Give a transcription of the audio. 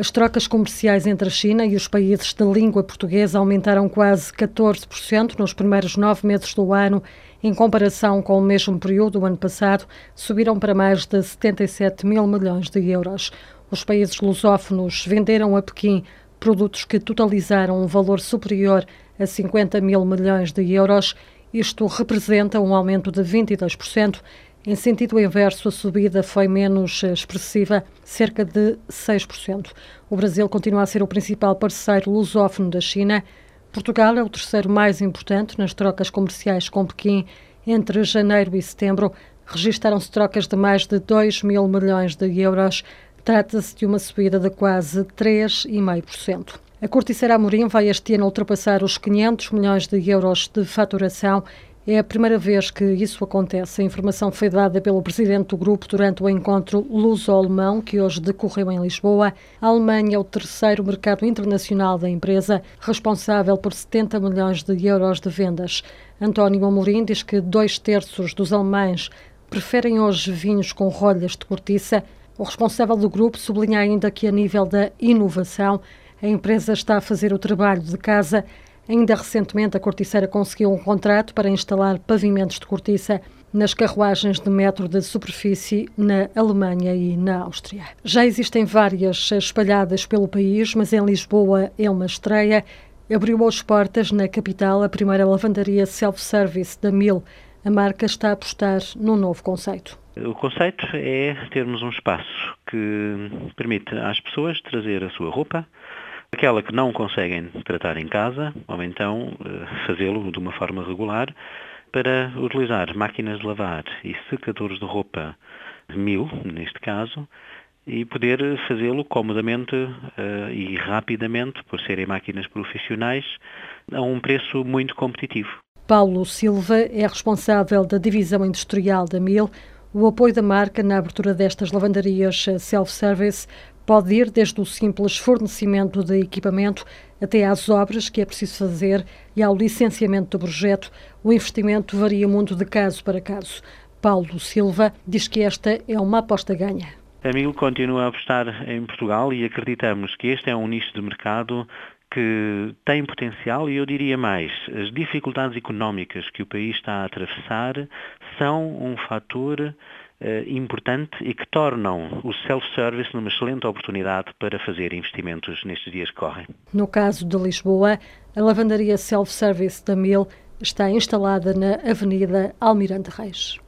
As trocas comerciais entre a China e os países de língua portuguesa aumentaram quase 14% nos primeiros nove meses do ano, em comparação com o mesmo período do ano passado, subiram para mais de 77 mil milhões de euros. Os países lusófonos venderam a Pequim produtos que totalizaram um valor superior a 50 mil milhões de euros. Isto representa um aumento de 22% em sentido inverso, a subida foi menos expressiva, cerca de 6%. O Brasil continua a ser o principal parceiro lusófono da China. Portugal é o terceiro mais importante nas trocas comerciais com Pequim. Entre janeiro e setembro, registaram-se trocas de mais de 2 mil milhões de euros. Trata-se de uma subida de quase 3,5%. A Corticeira Amorim vai este ano ultrapassar os 500 milhões de euros de faturação é a primeira vez que isso acontece. A informação foi dada pelo presidente do grupo durante o encontro luso-alemão, que hoje decorreu em Lisboa. A Alemanha é o terceiro mercado internacional da empresa, responsável por 70 milhões de euros de vendas. António Amorim diz que dois terços dos alemães preferem hoje vinhos com rolhas de cortiça. O responsável do grupo sublinha ainda que, a nível da inovação, a empresa está a fazer o trabalho de casa Ainda recentemente, a Corticeira conseguiu um contrato para instalar pavimentos de cortiça nas carruagens de metro de superfície na Alemanha e na Áustria. Já existem várias espalhadas pelo país, mas em Lisboa é uma estreia. Abriu as portas na capital a primeira lavandaria self-service da Mil. A marca está a apostar num novo conceito. O conceito é termos um espaço que permite às pessoas trazer a sua roupa, Aquela que não conseguem tratar em casa, ou então eh, fazê-lo de uma forma regular, para utilizar máquinas de lavar e secadores de roupa mil, neste caso, e poder fazê-lo comodamente uh, e rapidamente, por serem máquinas profissionais, a um preço muito competitivo. Paulo Silva é responsável da divisão industrial da Mil. O apoio da marca na abertura destas lavandarias self-service Pode ir desde o simples fornecimento de equipamento até às obras que é preciso fazer e ao licenciamento do projeto. O investimento varia muito de caso para caso. Paulo Silva diz que esta é uma aposta ganha. A Mil continua a apostar em Portugal e acreditamos que este é um nicho de mercado que tem potencial e eu diria mais, as dificuldades económicas que o país está a atravessar são um fator importante e que tornam o self-service numa excelente oportunidade para fazer investimentos nestes dias que correm. No caso de Lisboa, a lavandaria self-service da Mil está instalada na Avenida Almirante Reis.